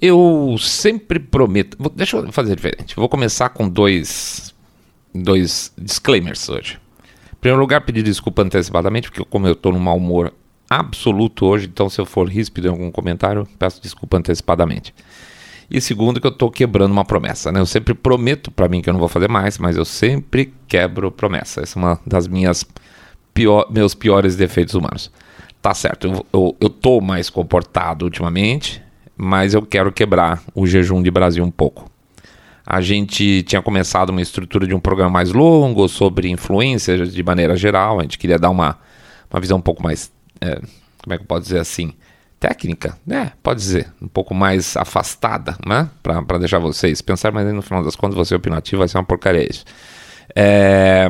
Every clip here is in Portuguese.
Eu sempre prometo. Deixa eu fazer diferente. Vou começar com dois, dois disclaimers hoje. Em primeiro lugar, pedir desculpa antecipadamente, porque como eu estou num mau humor absoluto hoje, então se eu for ríspido em algum comentário, peço desculpa antecipadamente. E segundo, que eu estou quebrando uma promessa, né? Eu sempre prometo para mim que eu não vou fazer mais, mas eu sempre quebro promessa. Essa é uma das minhas pior, meus piores defeitos humanos. Tá certo, eu, tô mais comportado ultimamente, mas eu quero quebrar o jejum de Brasil um pouco. A gente tinha começado uma estrutura de um programa mais longo sobre influências de maneira geral. A gente queria dar uma, uma visão um pouco mais. é, como é que eu posso dizer assim? Técnica, né? Pode dizer. Um pouco mais afastada, né? Para deixar vocês pensar, mas no final das contas, você opinativo vai ser uma porcaria isso. É,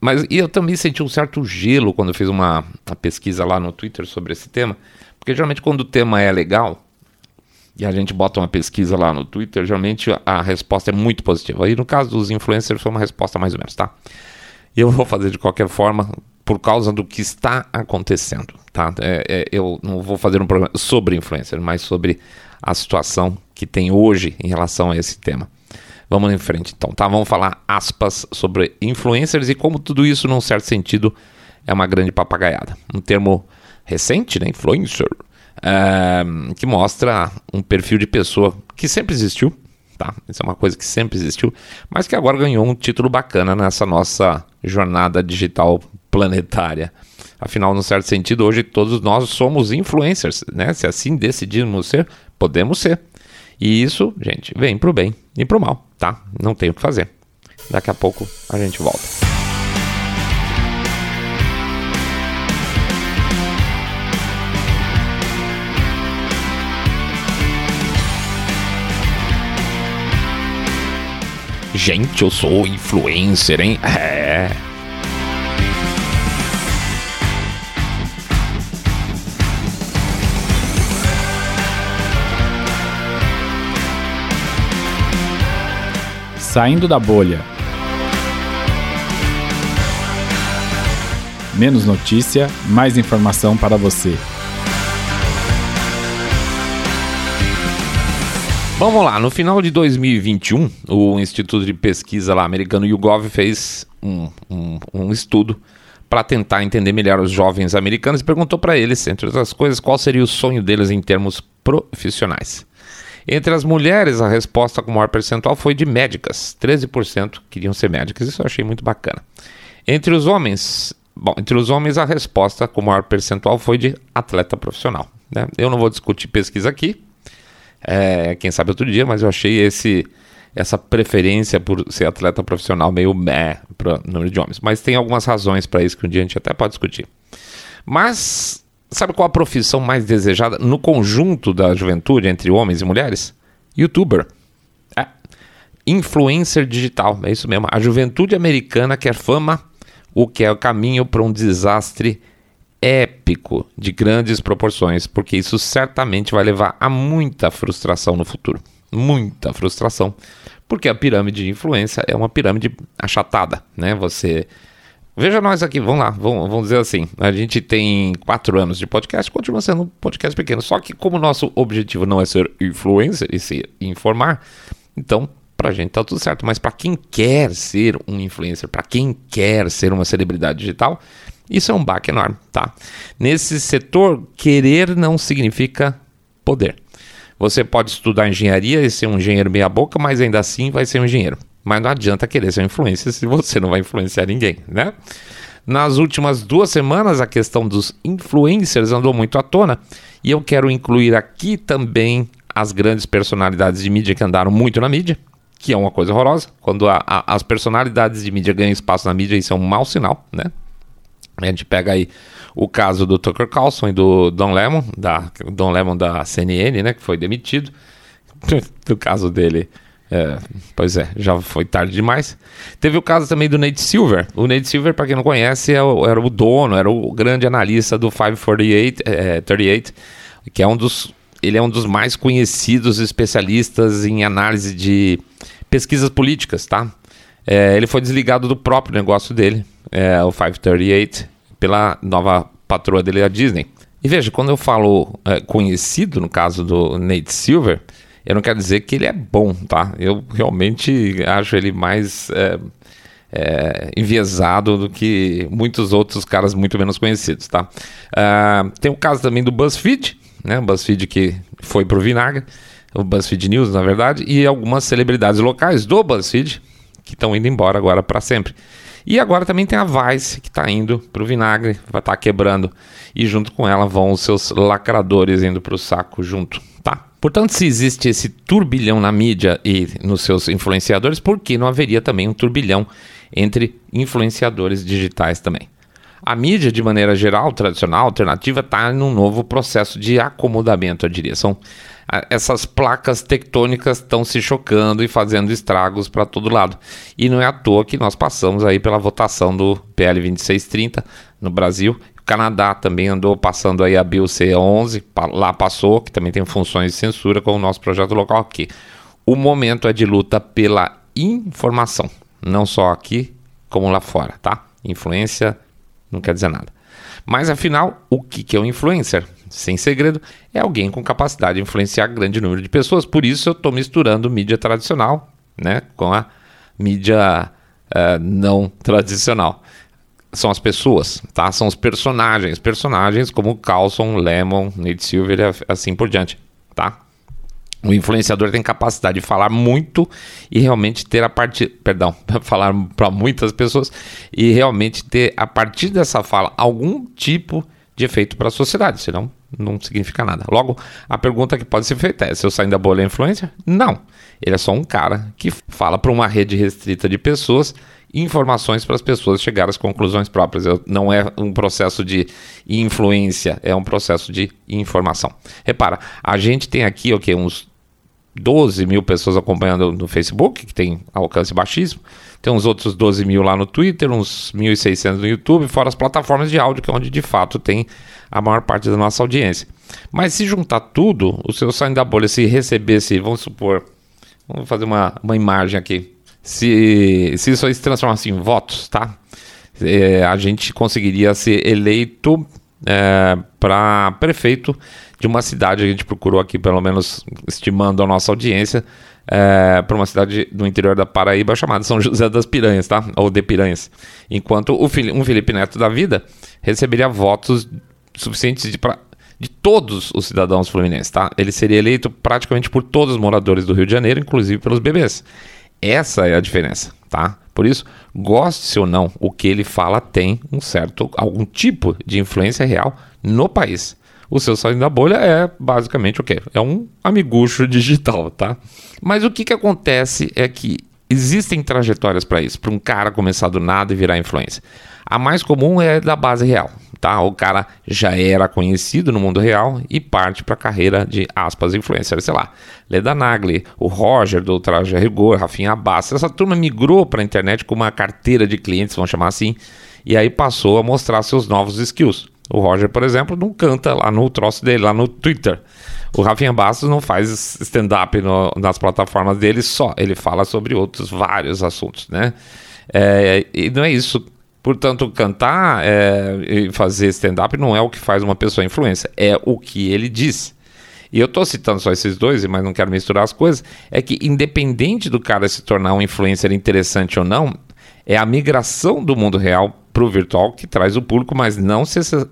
mas e eu também senti um certo gelo quando eu fiz uma, uma pesquisa lá no Twitter sobre esse tema. Porque geralmente quando o tema é legal, e a gente bota uma pesquisa lá no Twitter, geralmente a resposta é muito positiva. E no caso dos influencers foi uma resposta mais ou menos, tá? Eu vou fazer de qualquer forma por causa do que está acontecendo, tá? É, é, eu não vou fazer um programa sobre influencer, mas sobre a situação que tem hoje em relação a esse tema. Vamos em frente então, tá? Vamos falar aspas sobre influencers e como tudo isso, num certo sentido, é uma grande papagaiada. Um termo recente, né? Influencer que mostra um perfil de pessoa que sempre existiu, tá? Isso é uma coisa que sempre existiu, mas que agora ganhou um título bacana nessa nossa jornada digital planetária. Afinal, num certo sentido, hoje todos nós somos influencers, né? Se assim decidimos ser, podemos ser. E isso, gente, vem pro bem e pro mal, tá? Não tem o que fazer. Daqui a pouco a gente volta. Gente, eu sou influencer, hein? É. Saindo da bolha. Menos notícia, mais informação para você. Vamos lá, no final de 2021, o Instituto de Pesquisa lá americano YouGov fez um, um, um estudo para tentar entender melhor os jovens americanos e perguntou para eles, entre outras coisas, qual seria o sonho deles em termos profissionais. Entre as mulheres, a resposta com maior percentual foi de médicas. 13% queriam ser médicas, isso eu achei muito bacana. Entre os homens, bom, entre os homens a resposta com maior percentual foi de atleta profissional. Né? Eu não vou discutir pesquisa aqui, é, quem sabe outro dia, mas eu achei esse essa preferência por ser atleta profissional meio meh para número de homens. Mas tem algumas razões para isso que um dia a gente até pode discutir. Mas sabe qual a profissão mais desejada no conjunto da juventude entre homens e mulheres? Youtuber. É. Influencer digital, é isso mesmo. A juventude americana quer fama, o que é o caminho para um desastre épico de grandes proporções, porque isso certamente vai levar a muita frustração no futuro. Muita frustração. Porque a pirâmide de influência é uma pirâmide achatada, né? Você. Veja nós aqui, vamos lá, vamos, vamos dizer assim. A gente tem quatro anos de podcast, continua sendo um podcast pequeno. Só que, como nosso objetivo não é ser influencer e se informar, então pra gente tá tudo certo. Mas para quem quer ser um influencer, para quem quer ser uma celebridade digital, isso é um baque enorme, tá? Nesse setor, querer não significa poder. Você pode estudar engenharia e ser um engenheiro meia boca, mas ainda assim vai ser um engenheiro. Mas não adianta querer ser um influencer se você não vai influenciar ninguém, né? Nas últimas duas semanas, a questão dos influencers andou muito à tona e eu quero incluir aqui também as grandes personalidades de mídia que andaram muito na mídia, que é uma coisa horrorosa. Quando a, a, as personalidades de mídia ganham espaço na mídia, isso é um mau sinal, né? A gente pega aí o caso do Tucker Carlson e do Don Lemon, da Don Lemon da CNN, né, que foi demitido. no caso dele, é, pois é, já foi tarde demais. Teve o caso também do Nate Silver. O Nate Silver, para quem não conhece, é era o dono, era o grande analista do 538, é, 38, que é um dos, ele é um dos mais conhecidos especialistas em análise de pesquisas políticas, tá? É, ele foi desligado do próprio negócio dele, é, o 538, pela nova patroa dele, a Disney. E veja, quando eu falo é, conhecido, no caso do Nate Silver, eu não quero dizer que ele é bom, tá? Eu realmente acho ele mais é, é, enviesado do que muitos outros caras muito menos conhecidos, tá? Uh, tem o caso também do BuzzFeed, né? O BuzzFeed que foi pro vinagre, o BuzzFeed News, na verdade, e algumas celebridades locais do BuzzFeed que estão indo embora agora para sempre. E agora também tem a Vice, que está indo para o vinagre, vai estar tá quebrando. E junto com ela vão os seus lacradores indo para o saco junto, tá? Portanto, se existe esse turbilhão na mídia e nos seus influenciadores, por que não haveria também um turbilhão entre influenciadores digitais também? A mídia, de maneira geral, tradicional, alternativa, está em um novo processo de acomodamento, eu diria. São essas placas tectônicas estão se chocando e fazendo estragos para todo lado. E não é à toa que nós passamos aí pela votação do PL 2630 no Brasil. O Canadá também andou passando aí a Bill C11, lá passou, que também tem funções de censura com o nosso projeto local aqui. O momento é de luta pela informação, não só aqui como lá fora, tá? Influência não quer dizer nada. Mas afinal, o que é um influencer? Sem segredo, é alguém com capacidade de influenciar grande número de pessoas. Por isso eu estou misturando mídia tradicional né, com a mídia uh, não tradicional. São as pessoas, tá? São os personagens. Personagens como Carlson, Lemon, Nate Silver e assim por diante, tá? O influenciador tem capacidade de falar muito e realmente ter a partir, perdão, falar para muitas pessoas e realmente ter a partir dessa fala algum tipo de efeito para a sociedade, senão não significa nada. Logo, a pergunta que pode ser feita é: se eu sair da bolha influência? Não. Ele é só um cara que fala para uma rede restrita de pessoas informações para as pessoas chegarem às conclusões próprias. Não é um processo de influência, é um processo de informação. Repara, a gente tem aqui okay, uns 12 mil pessoas acompanhando no Facebook, que tem alcance baixíssimo. Tem uns outros 12 mil lá no Twitter, uns 1.600 no YouTube, fora as plataformas de áudio, que é onde de fato tem a maior parte da nossa audiência. Mas se juntar tudo, o seu saindo da bolha, se recebesse, vamos supor, vamos fazer uma, uma imagem aqui, se, se isso aí se transformasse em votos, tá? É, a gente conseguiria ser eleito é, para prefeito de uma cidade, a gente procurou aqui, pelo menos estimando a nossa audiência, é, para uma cidade do interior da Paraíba chamada São José das Piranhas, tá? Ou de Piranhas. Enquanto o, um Felipe Neto da vida receberia votos suficientes de, pra, de todos os cidadãos fluminenses, tá? Ele seria eleito praticamente por todos os moradores do Rio de Janeiro, inclusive pelos bebês. Essa é a diferença, tá? Por isso, goste ou não, o que ele fala tem um certo, algum tipo de influência real no país. O seu saindo da bolha é basicamente o quê? É um amigucho digital, tá? Mas o que, que acontece é que existem trajetórias para isso, para um cara começar do nada e virar influência. A mais comum é da base real, tá? O cara já era conhecido no mundo real e parte para a carreira de aspas influencer, sei lá, Leda Nagli, o Roger do Traje Rigor, Rafinha Bastos. Essa turma migrou para a internet com uma carteira de clientes, vamos chamar assim, e aí passou a mostrar seus novos skills. O Roger, por exemplo, não canta lá no troço dele, lá no Twitter. O Rafinha Bastos não faz stand-up nas plataformas dele só, ele fala sobre outros vários assuntos, né? É, e não é isso Portanto, cantar é, e fazer stand-up não é o que faz uma pessoa influência, é o que ele diz. E eu estou citando só esses dois, mas não quero misturar as coisas. É que, independente do cara se tornar um influencer interessante ou não, é a migração do mundo real para o virtual que traz o público, mas não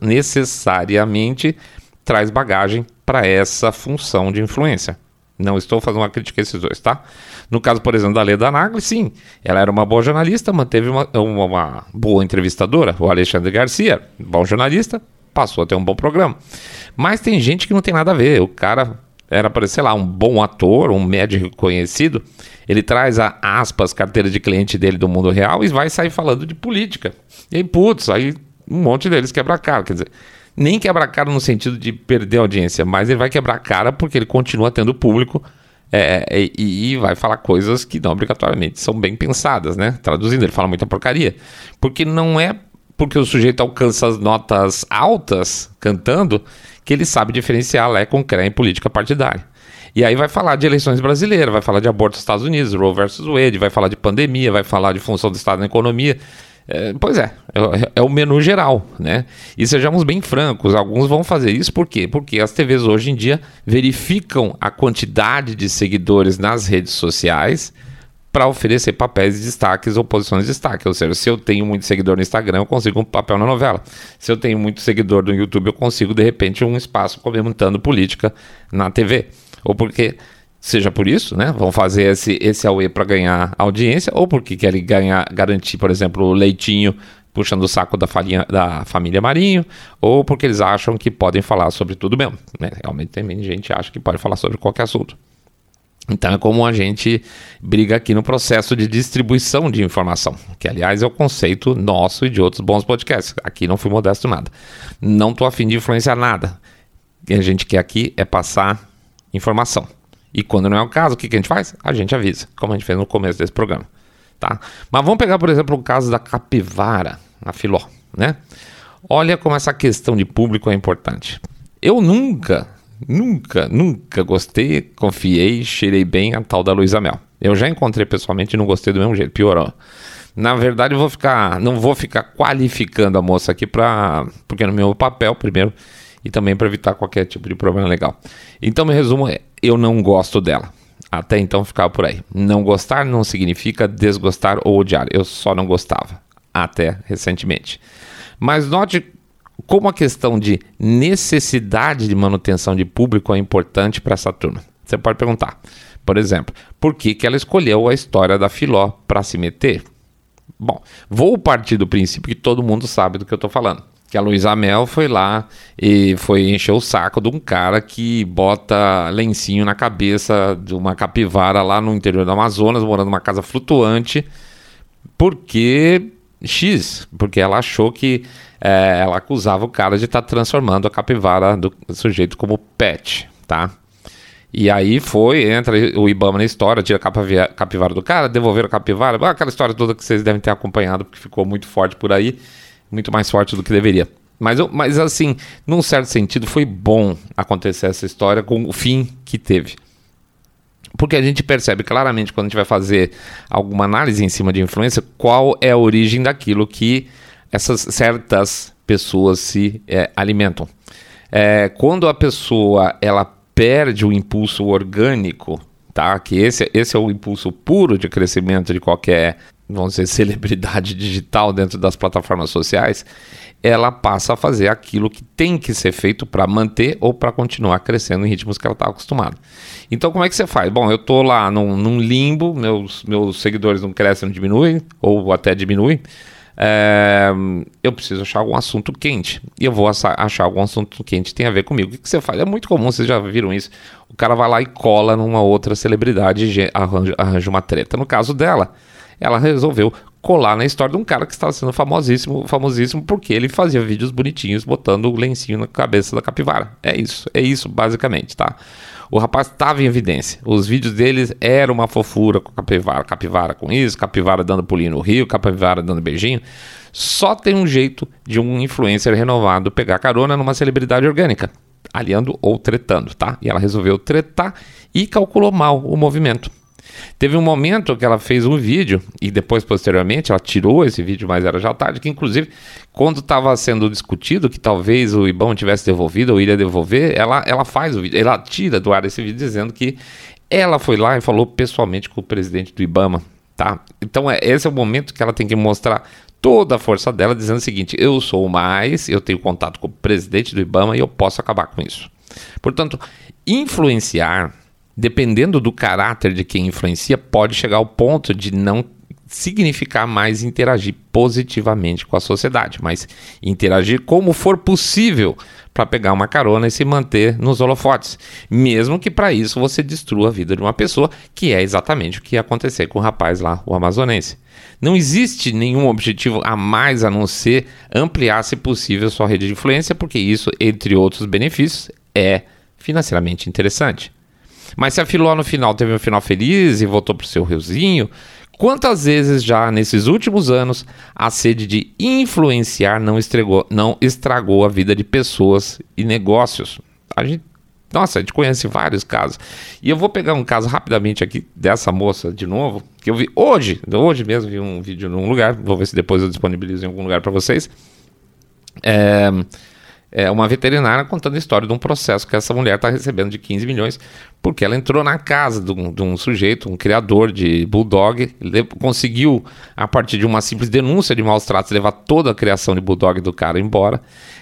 necessariamente traz bagagem para essa função de influência. Não estou fazendo uma crítica a esses dois, tá? No caso, por exemplo, da Leda Nagli, sim, ela era uma boa jornalista, manteve uma, uma, uma boa entrevistadora, o Alexandre Garcia, bom jornalista, passou a ter um bom programa. Mas tem gente que não tem nada a ver. O cara era sei lá, um bom ator, um médico conhecido. Ele traz a aspas, carteira de cliente dele do mundo real e vai sair falando de política. E aí, putz, aí um monte deles quebra a cara. Quer dizer, nem quebra a cara no sentido de perder a audiência, mas ele vai quebrar cara porque ele continua tendo público é, é, e, e, vai falar coisas que não obrigatoriamente são bem pensadas, né? Traduzindo, ele fala muita porcaria. Porque não é porque o sujeito alcança as notas altas cantando que ele sabe diferenciar Lé com Cré em política partidária. E aí vai falar de eleições brasileiras, vai falar de aborto nos Estados Unidos, Roe versus Wade, vai falar de pandemia, vai falar de função do Estado na economia. É, pois é, é, é, o menu geral, né? E sejamos bem francos, alguns vão fazer isso por quê? Porque as TVs hoje em dia verificam a quantidade de seguidores nas redes sociais para oferecer papéis de destaques ou posições de destaque. Ou seja, se eu tenho muito seguidor no Instagram, eu consigo um papel na novela. Se eu tenho muito seguidor no YouTube, eu consigo, de repente, um espaço comentando política na TV. Ou porque seja por isso, né? Vão fazer esse, esse AUE para ganhar audiência, ou porque querem ganhar, garantir, por exemplo, o leitinho puxando o saco da, farinha, da família Marinho, ou porque eles acham que podem falar sobre tudo mesmo. Né? Realmente tem gente que acha que pode falar sobre qualquer assunto. Então é como a gente briga aqui no processo de distribuição de informação, que aliás é o conceito nosso e de outros bons podcasts. Aqui não fui modesto nada. Não estou afim de influenciar nada. O que a gente quer aqui é passar informação. E quando não é o caso, o que, que a gente faz? A gente avisa, como a gente fez no começo desse programa. Tá? Mas vamos pegar, por exemplo, o caso da capivara, a filó, né? Olha como essa questão de público é importante. Eu nunca, nunca, nunca gostei, confiei, cheirei bem a tal da Luísa Mel. Eu já encontrei pessoalmente e não gostei do mesmo jeito, piorou. Na verdade, vou ficar, não vou ficar qualificando a moça aqui para, porque no meu papel, primeiro, e também para evitar qualquer tipo de problema legal. Então, meu resumo é: eu não gosto dela. Até então ficava por aí. Não gostar não significa desgostar ou odiar. Eu só não gostava. Até recentemente. Mas note como a questão de necessidade de manutenção de público é importante para essa turma. Você pode perguntar, por exemplo, por que, que ela escolheu a história da Filó para se meter? Bom, vou partir do princípio que todo mundo sabe do que eu estou falando que a Luísa Mel foi lá e foi encher o saco de um cara que bota lencinho na cabeça de uma capivara lá no interior do Amazonas, morando numa casa flutuante, porque X, porque ela achou que é, ela acusava o cara de estar tá transformando a capivara do sujeito como pet, tá? E aí foi, entra o Ibama na história, tira a capivara do cara, devolver a capivara, aquela história toda que vocês devem ter acompanhado, porque ficou muito forte por aí muito mais forte do que deveria. Mas, mas assim, num certo sentido, foi bom acontecer essa história com o fim que teve. Porque a gente percebe claramente quando a gente vai fazer alguma análise em cima de influência, qual é a origem daquilo que essas certas pessoas se é, alimentam. É, quando a pessoa ela perde o impulso orgânico, tá? Que esse, esse é o impulso puro de crescimento de qualquer vamos dizer, celebridade digital dentro das plataformas sociais, ela passa a fazer aquilo que tem que ser feito para manter ou para continuar crescendo em ritmos que ela está acostumada. Então, como é que você faz? Bom, eu estou lá num, num, limbo, meus, meus seguidores não crescem, não diminuem, ou até diminuem. É, eu preciso achar algum assunto quente. E eu vou achar algum assunto quente que tem a ver comigo. O que, você faz? É muito comum, vocês já viram isso. O cara vai lá e cola numa outra celebridade e arranja, arranja uma treta. No caso dela, ela resolveu colar na história de um cara que estava sendo famosíssimo, famosíssimo porque ele fazia vídeos bonitinhos botando o lencinho na cabeça da capivara. É isso, é isso basicamente, tá? O rapaz estava em evidência. Os vídeos deles eram uma fofura com capivara, capivara com isso, capivara dando pulinho no rio, capivara dando beijinho. Só tem um jeito de um influencer renovado pegar carona numa celebridade orgânica, aliando ou tretando, tá? E ela resolveu tretar e calculou mal o movimento. Teve um momento que ela fez um vídeo, e depois, posteriormente, ela tirou esse vídeo, mas era já tarde, que inclusive, quando estava sendo discutido que talvez o Ibão tivesse devolvido ou iria devolver, ela, ela faz o vídeo, ela tira do ar esse vídeo dizendo que ela foi lá e falou pessoalmente com o presidente do Ibama, tá? Então, é, esse é o momento que ela tem que mostrar toda a força dela, dizendo o seguinte: eu sou mais, eu tenho contato com o presidente do Ibama e eu posso acabar com isso. Portanto, influenciar dependendo do caráter de quem influencia, pode chegar ao ponto de não significar mais interagir positivamente com a sociedade, mas interagir como for possível para pegar uma carona e se manter nos holofotes, mesmo que para isso você destrua a vida de uma pessoa, que é exatamente o que ia acontecer com o rapaz lá, o amazonense. Não existe nenhum objetivo a mais a não ser ampliar, se possível, sua rede de influência, porque isso, entre outros benefícios, é financeiramente interessante. Mas se a Filó no final teve um final feliz e voltou pro seu riozinho, quantas vezes já nesses últimos anos a sede de influenciar não estragou, não estragou a vida de pessoas e negócios? A gente Nossa, a gente conhece vários casos. E eu vou pegar um caso rapidamente aqui dessa moça de novo, que eu vi hoje, hoje mesmo vi um vídeo num lugar, vou ver se depois eu disponibilizo em algum lugar para vocês. É, é uma veterinária contando a história de um processo que essa mulher está recebendo de 15 milhões, porque ela entrou na casa de um, de um sujeito, um criador de bulldog, conseguiu, a partir de uma simples denúncia de maus tratos, levar toda a criação de bulldog do cara embora.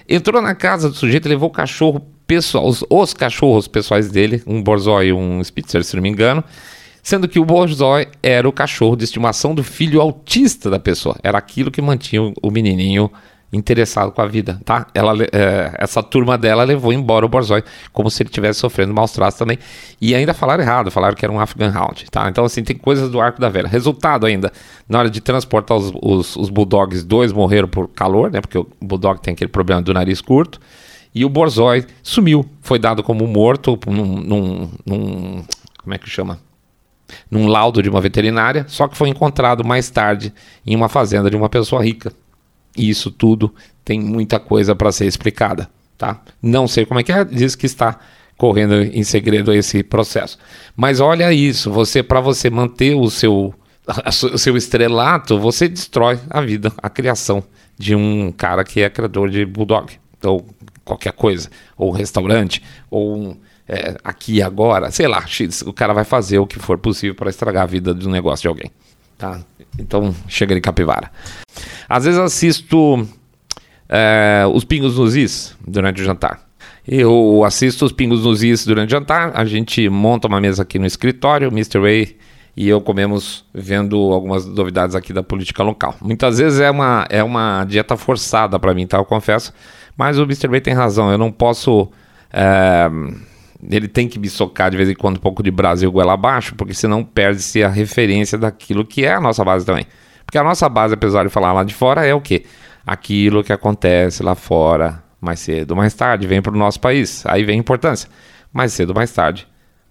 Entrou na casa do sujeito, levou o cachorro pessoal, os, os cachorros pessoais dele, um borzoi e um spitzer, se não me engano, sendo que o borzoi era o cachorro de estimação do filho autista da pessoa. Era aquilo que mantinha o menininho interessado com a vida, tá? Ela, é, essa turma dela levou embora o Borzoi, como se ele estivesse sofrendo maus tratos também. E ainda falaram errado, falaram que era um Afghan Hound, tá? Então, assim, tem coisas do arco da velha. Resultado ainda, na hora de transportar os, os, os Bulldogs, dois morreram por calor, né? Porque o Bulldog tem aquele problema do nariz curto. E o Borzoi sumiu, foi dado como morto num, num, num como é que chama? Num laudo de uma veterinária, só que foi encontrado mais tarde em uma fazenda de uma pessoa rica. E isso tudo tem muita coisa para ser explicada, tá? Não sei como é que é, diz que está correndo em segredo esse processo. Mas olha isso, você para você manter o seu o seu estrelato, você destrói a vida, a criação de um cara que é criador de bulldog ou qualquer coisa, ou restaurante, ou um, é, aqui agora, sei lá, o cara vai fazer o que for possível para estragar a vida do negócio de alguém. Tá? Então chega de capivara. Às vezes assisto é, os pingos nos is durante o jantar. Eu assisto os pingos nos is durante o jantar. A gente monta uma mesa aqui no escritório, Mr. Ray e eu comemos vendo algumas novidades aqui da política local. Muitas vezes é uma, é uma dieta forçada para mim, tá? Eu confesso. Mas o Mr. Ray tem razão. Eu não posso. É, ele tem que me socar de vez em quando um pouco de Brasil goela abaixo, porque senão perde-se a referência daquilo que é a nossa base também. Porque a nossa base, apesar de falar lá de fora, é o quê? Aquilo que acontece lá fora, mais cedo ou mais tarde, vem para o nosso país. Aí vem a importância. Mais cedo ou mais tarde,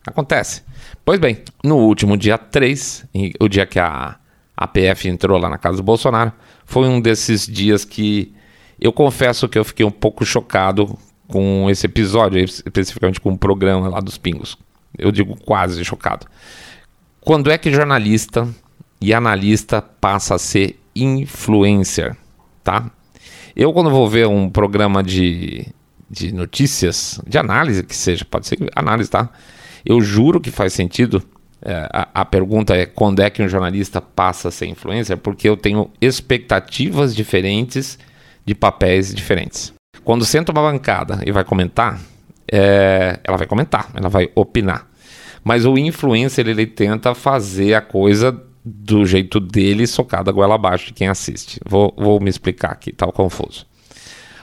acontece. Pois bem, no último dia 3, o dia que a APF entrou lá na casa do Bolsonaro, foi um desses dias que eu confesso que eu fiquei um pouco chocado com esse episódio, especificamente com o programa lá dos Pingos. Eu digo quase chocado. Quando é que jornalista e analista passa a ser influencer, tá? Eu quando vou ver um programa de, de notícias, de análise que seja, pode ser análise, tá? Eu juro que faz sentido. É, a, a pergunta é quando é que um jornalista passa a ser influencer? Porque eu tenho expectativas diferentes de papéis diferentes. Quando senta uma bancada e vai comentar, é, ela vai comentar, ela vai opinar. Mas o influencer, ele tenta fazer a coisa do jeito dele, socada goela abaixo de quem assiste. Vou, vou me explicar aqui, tá confuso.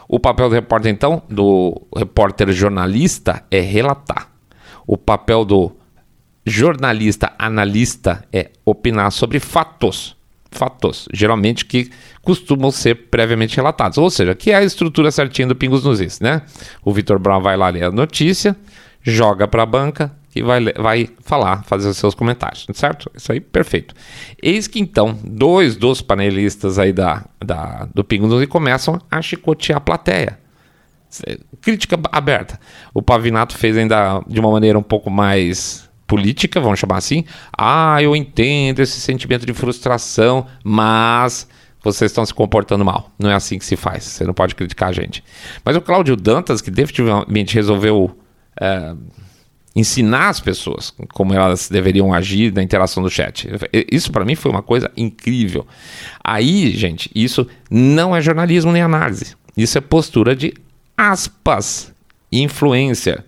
O papel do repórter, então, do repórter jornalista é relatar. O papel do jornalista analista é opinar sobre fatos fatos, geralmente que costumam ser previamente relatados. Ou seja, que é a estrutura certinha do Pingos nos Is, né? O Vitor Brown vai lá ler a notícia, joga para a banca e vai, vai falar, fazer os seus comentários, certo? Isso aí, perfeito. Eis que então, dois dos panelistas aí da, da, do Pingos nos Is começam a chicotear a plateia. Crítica aberta. O Pavinato fez ainda de uma maneira um pouco mais política, vamos chamar assim. Ah, eu entendo esse sentimento de frustração, mas vocês estão se comportando mal. Não é assim que se faz. Você não pode criticar a gente. Mas o Cláudio Dantas, que definitivamente resolveu é, ensinar as pessoas como elas deveriam agir na interação do chat. Isso para mim foi uma coisa incrível. Aí, gente, isso não é jornalismo nem análise. Isso é postura de aspas, influência.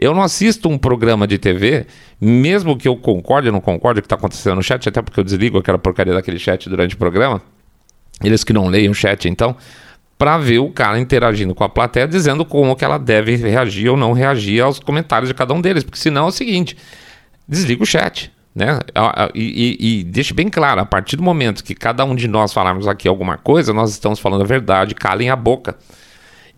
Eu não assisto um programa de TV, mesmo que eu concorde ou não concorde com o que está acontecendo no chat, até porque eu desligo aquela porcaria daquele chat durante o programa. Eles que não leem o chat, então, para ver o cara interagindo com a plateia, dizendo como que ela deve reagir ou não reagir aos comentários de cada um deles. Porque senão é o seguinte: desliga o chat. Né? E, e, e deixe bem claro, a partir do momento que cada um de nós falarmos aqui alguma coisa, nós estamos falando a verdade, calem a boca.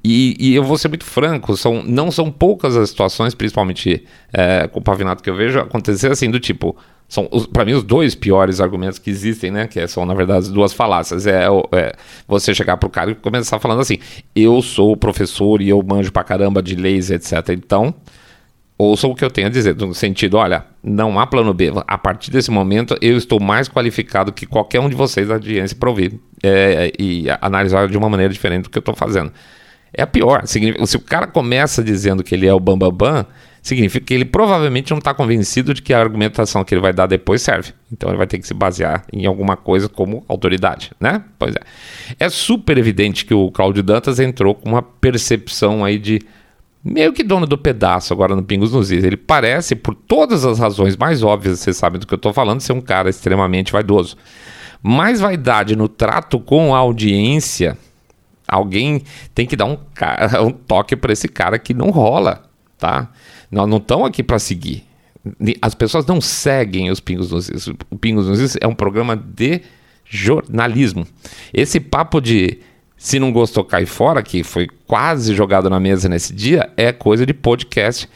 E, e, eu vou ser muito franco, são, não são poucas as situações, principalmente é, com o Pavinato que eu vejo acontecer assim, do tipo, são para mim os dois piores argumentos que existem, né? Que são, na verdade, duas falácias. É, é, você chegar pro cara e começar falando assim: eu sou professor e eu manjo pra caramba de leis, etc. Então, ouçam o que eu tenho a dizer, no sentido, olha, não há plano B. A partir desse momento, eu estou mais qualificado que qualquer um de vocês da audiência para ouvir é, e analisar de uma maneira diferente do que eu estou fazendo. É a pior. Se o cara começa dizendo que ele é o bambambam, bam, bam, significa que ele provavelmente não está convencido de que a argumentação que ele vai dar depois serve. Então ele vai ter que se basear em alguma coisa como autoridade, né? Pois é. É super evidente que o Cláudio Dantas entrou com uma percepção aí de meio que dono do pedaço agora no Pingos nos Is. Ele parece, por todas as razões mais óbvias, vocês sabem do que eu estou falando, ser um cara extremamente vaidoso. Mais vaidade no trato com a audiência, alguém tem que dar um, um toque para esse cara que não rola, tá? Nós não estamos aqui para seguir. As pessoas não seguem os Pingos nos Is. O Pingos nos Is é um programa de jornalismo. Esse papo de se não gostou, cai fora, que foi quase jogado na mesa nesse dia, é coisa de podcast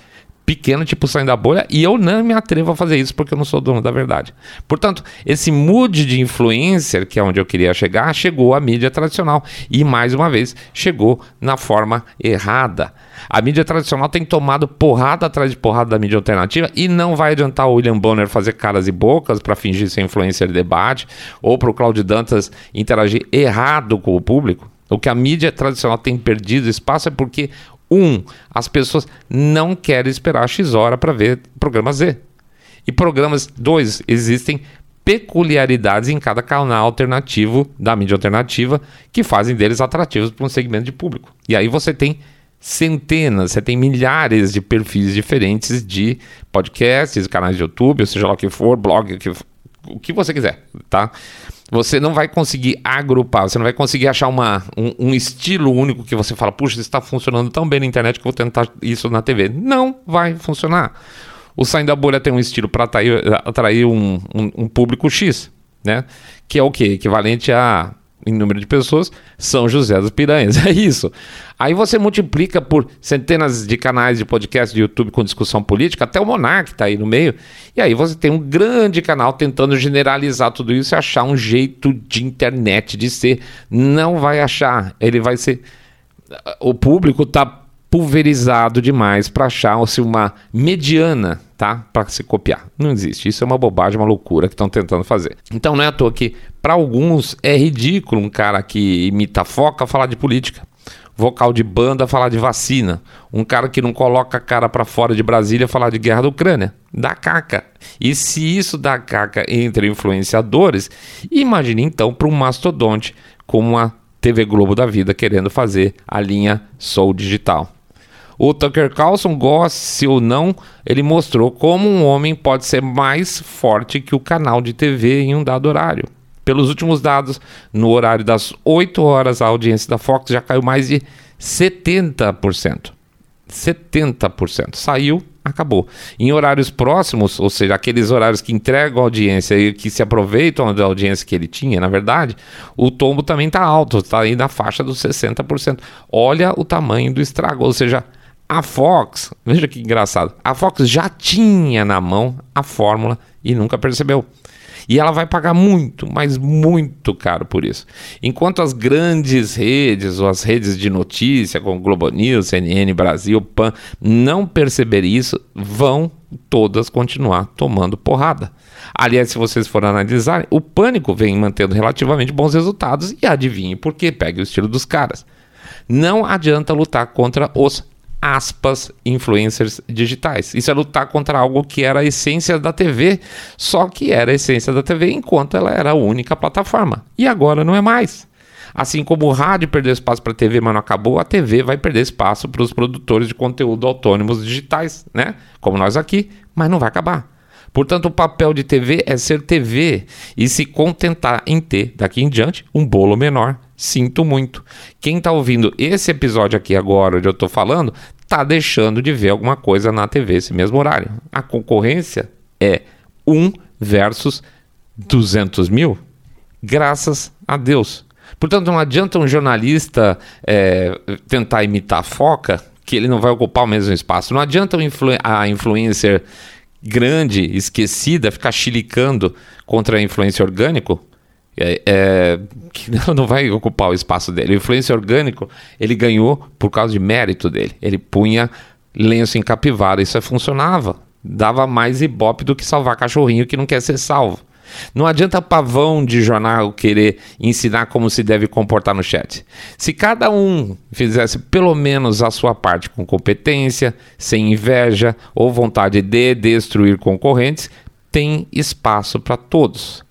pequeno, tipo saindo da bolha, e eu não me atrevo a fazer isso porque eu não sou dono da verdade. Portanto, esse mood de influencer, que é onde eu queria chegar, chegou à mídia tradicional e, mais uma vez, chegou na forma errada. A mídia tradicional tem tomado porrada atrás de porrada da mídia alternativa e não vai adiantar o William Bonner fazer caras e bocas para fingir ser influencer de debate ou para o Claudio Dantas interagir errado com o público. O que a mídia tradicional tem perdido espaço é porque um, as pessoas não querem esperar X hora para ver programa Z. E programas, dois, existem peculiaridades em cada canal alternativo da mídia alternativa que fazem deles atrativos para um segmento de público. E aí você tem centenas, você tem milhares de perfis diferentes de podcasts, canais de YouTube, ou seja lá o que for, blog, o que, você quiser, tá? Você não vai conseguir agrupar, você não vai conseguir achar uma, um, um estilo único que você fala, puxa, isso está funcionando tão bem na internet que eu vou tentar isso na TV. Não vai funcionar. O Saindo da Bolha tem um estilo para atrair, atrair um, um, um público X, né? Que é o quê? Equivalente a em número de pessoas, São José dos Piranhas. É isso. Aí você multiplica por centenas de canais de podcast de YouTube com discussão política, até o Monark está aí no meio. E aí você tem um grande canal tentando generalizar tudo isso e achar um jeito de internet de ser. Não vai achar. Ele vai ser. O público está pulverizado demais para achar-se uma mediana, tá? Para se copiar. Não existe. Isso é uma bobagem, uma loucura que estão tentando fazer. Então não é à toa que, para alguns, é ridículo um cara que imita foca falar de política. Vocal de banda falar de vacina. Um cara que não coloca a cara para fora de Brasília falar de guerra da Ucrânia. Dá caca. E se isso dá caca entre influenciadores, imagine então para um mastodonte como a TV Globo da Vida querendo fazer a linha Soul Digital. O Tucker Carlson, goste ou não, ele mostrou como um homem pode ser mais forte que o canal de TV em um dado horário. Pelos últimos dados, no horário das 8 horas, a audiência da Fox já caiu mais de 70%. 70%. Saiu, acabou. Em horários próximos, ou seja, aqueles horários que entregam a audiência e que se aproveitam da audiência que ele tinha, na verdade, o tombo também está alto, está aí na faixa dos 60%. Olha o tamanho do estrago, ou seja, a Fox, veja que engraçado, a Fox já tinha na mão a fórmula e nunca percebeu. E ela vai pagar muito, mas muito caro por isso. Enquanto as grandes redes, ou as redes de notícia, como Globo News, CNN, Brasil, PAN, não perceberem isso, vão todas continuar tomando porrada. Aliás, se vocês forem analisar, o pânico vem mantendo relativamente bons resultados e adivinhe por quê? Pegue o estilo dos caras. Não adianta lutar contra os aspas, influencers digitais. Isso é lutar contra algo que era a essência da TV, só que era a essência da TV enquanto ela era a única plataforma. E agora não é mais. Assim como o rádio perdeu espaço para a TV, mas não acabou, a TV vai perder espaço para os produtores de conteúdo autônomos digitais, né? Como nós aqui, mas não vai acabar. Portanto, o papel de TV é ser TV e se contentar em ter, daqui em diante, um bolo menor. Sinto muito. Quem está ouvindo esse episódio aqui agora, onde eu estou falando, está deixando de ver alguma coisa na TV esse mesmo horário. A concorrência é 1 versus 200 mil. Graças a Deus. Portanto, não adianta um jornalista é, tentar imitar a foca, que ele não vai ocupar o mesmo espaço. Não adianta a influencer grande, esquecida, ficar chilicando contra a influência orgânico, é, é, que não vai ocupar o espaço dele. O influência orgânico ele ganhou por causa de mérito dele. Ele punha lenço em capivara, isso funcionava. Dava mais ibope do que salvar cachorrinho que não quer ser salvo. Não adianta pavão de jornal querer ensinar como se deve comportar no chat. Se cada um fizesse pelo menos a sua parte com competência, sem inveja ou vontade de destruir concorrentes, tem espaço para todos.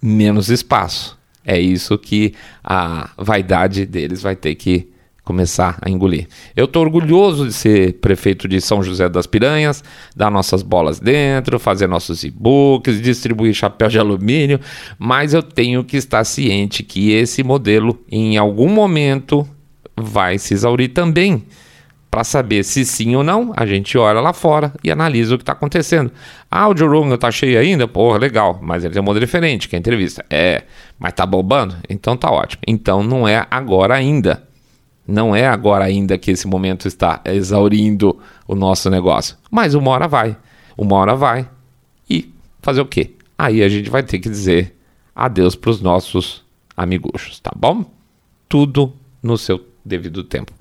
Menos espaço. É isso que a vaidade deles vai ter que começar a engolir. Eu estou orgulhoso de ser prefeito de São José das Piranhas, dar nossas bolas dentro, fazer nossos e-books, distribuir chapéu de alumínio, mas eu tenho que estar ciente que esse modelo, em algum momento, vai se exaurir também. Para saber se sim ou não, a gente olha lá fora e analisa o que está acontecendo. Ah, o Joe Rogan está cheio ainda? Porra, legal, mas ele tem um modelo diferente, que é entrevista. É, mas tá bombando? Então tá ótimo. Então não é agora ainda. Não é agora ainda que esse momento está exaurindo o nosso negócio. Mas uma hora vai. Uma hora vai. E fazer o quê? Aí a gente vai ter que dizer adeus para os nossos amiguchos, tá bom? Tudo no seu devido tempo.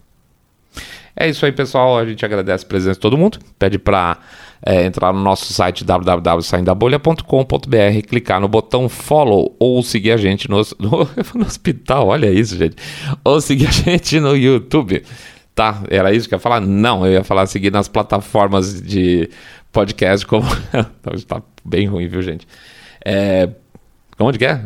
É isso aí, pessoal. A gente agradece a presença de todo mundo. Pede para é, entrar no nosso site www.saindabolha.com.br, clicar no botão follow ou seguir a gente no, no, no, hospital. Olha isso, gente. Ou seguir a gente no YouTube. Tá? Era isso que eu ia falar? Não, eu ia falar seguir nas plataformas de podcast como. tá bem ruim, viu, gente? É... Onde que é?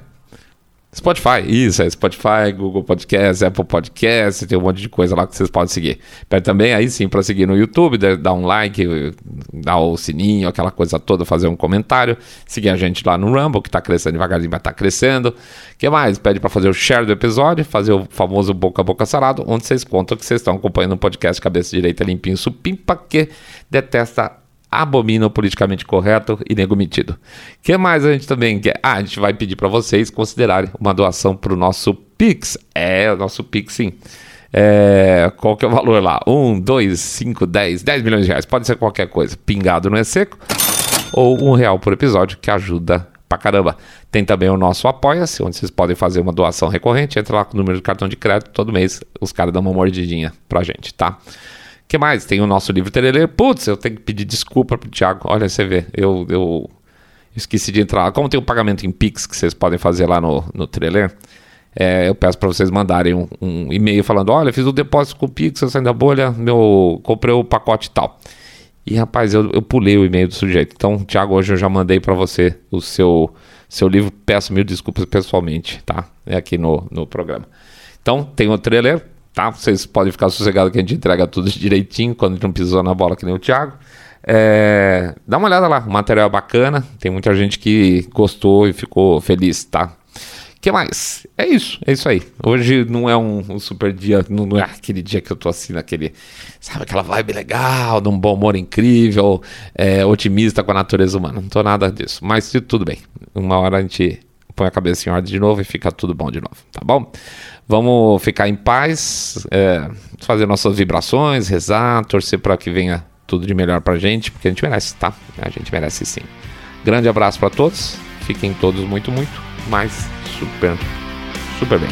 Spotify, isso, é Spotify, Google Podcast, Apple Podcast, tem um monte de coisa lá que vocês podem seguir. Pede também aí sim para seguir no YouTube, dar um like, dar o sininho, aquela coisa toda, fazer um comentário, seguir a gente lá no Rumble, que está crescendo devagarzinho, mas está crescendo. O que mais? Pede para fazer o share do episódio, fazer o famoso boca a boca sarado, onde vocês contam que vocês estão acompanhando um podcast Cabeça Direita Limpinho Supimpa, que detesta abomina o politicamente correto e nego metido. Que mais a gente também quer? Ah, a gente vai pedir para vocês considerarem uma doação para o nosso Pix. É, o nosso Pix, sim. É, qual que é o valor lá? 1, 2, 5, 10, 10 milhões de reais. Pode ser qualquer coisa. Pingado não é seco. Ou um real por episódio, que ajuda pra caramba. Tem também o nosso Apoia-se, onde vocês podem fazer uma doação recorrente. Entra lá com o número de cartão de crédito todo mês. Os caras dão uma mordidinha pra gente, tá? Que mais? Tem o nosso livro Tererê. Putz, eu tenho que pedir desculpa pro Thiago. Olha, você vê, eu, eu esqueci de entrar. Como tem o um pagamento em Pix que vocês podem fazer lá no, no é, eu peço para vocês mandarem um, um, e-mail falando: olha, fiz o depósito com o Pix, eu saí da bolha, meu, comprei o pacote e tal. E rapaz, eu, eu pulei o e-mail do sujeito. Então, Thiago, hoje eu já mandei para você o seu, seu livro. Peço mil desculpas pessoalmente, tá? É aqui no, no programa. Então, tem o trailer, tá? Vocês podem ficar sossegados que a gente entrega tudo direitinho quando a gente não pisou na bola que nem o Thiago. É, dá uma olhada lá, o material é bacana, tem muita gente que gostou e ficou feliz, tá? que mais? É isso, é isso aí. Hoje não é um, um, super dia, não é aquele dia que eu tô assim, naquele, sabe, aquela vibe legal, de um bom humor incrível, é, otimista com a natureza humana. Não tô nada disso, mas tudo bem. Uma hora a gente põe a cabeça em ordem de novo e fica tudo bom de novo, tá bom? Vamos ficar em paz, é, fazer nossas vibrações, rezar, torcer para que venha tudo de melhor pra gente, porque a gente merece, tá? A gente merece sim. Grande abraço para todos. Fiquem todos muito, muito, mais super, super bem.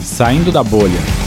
Saindo da bolha.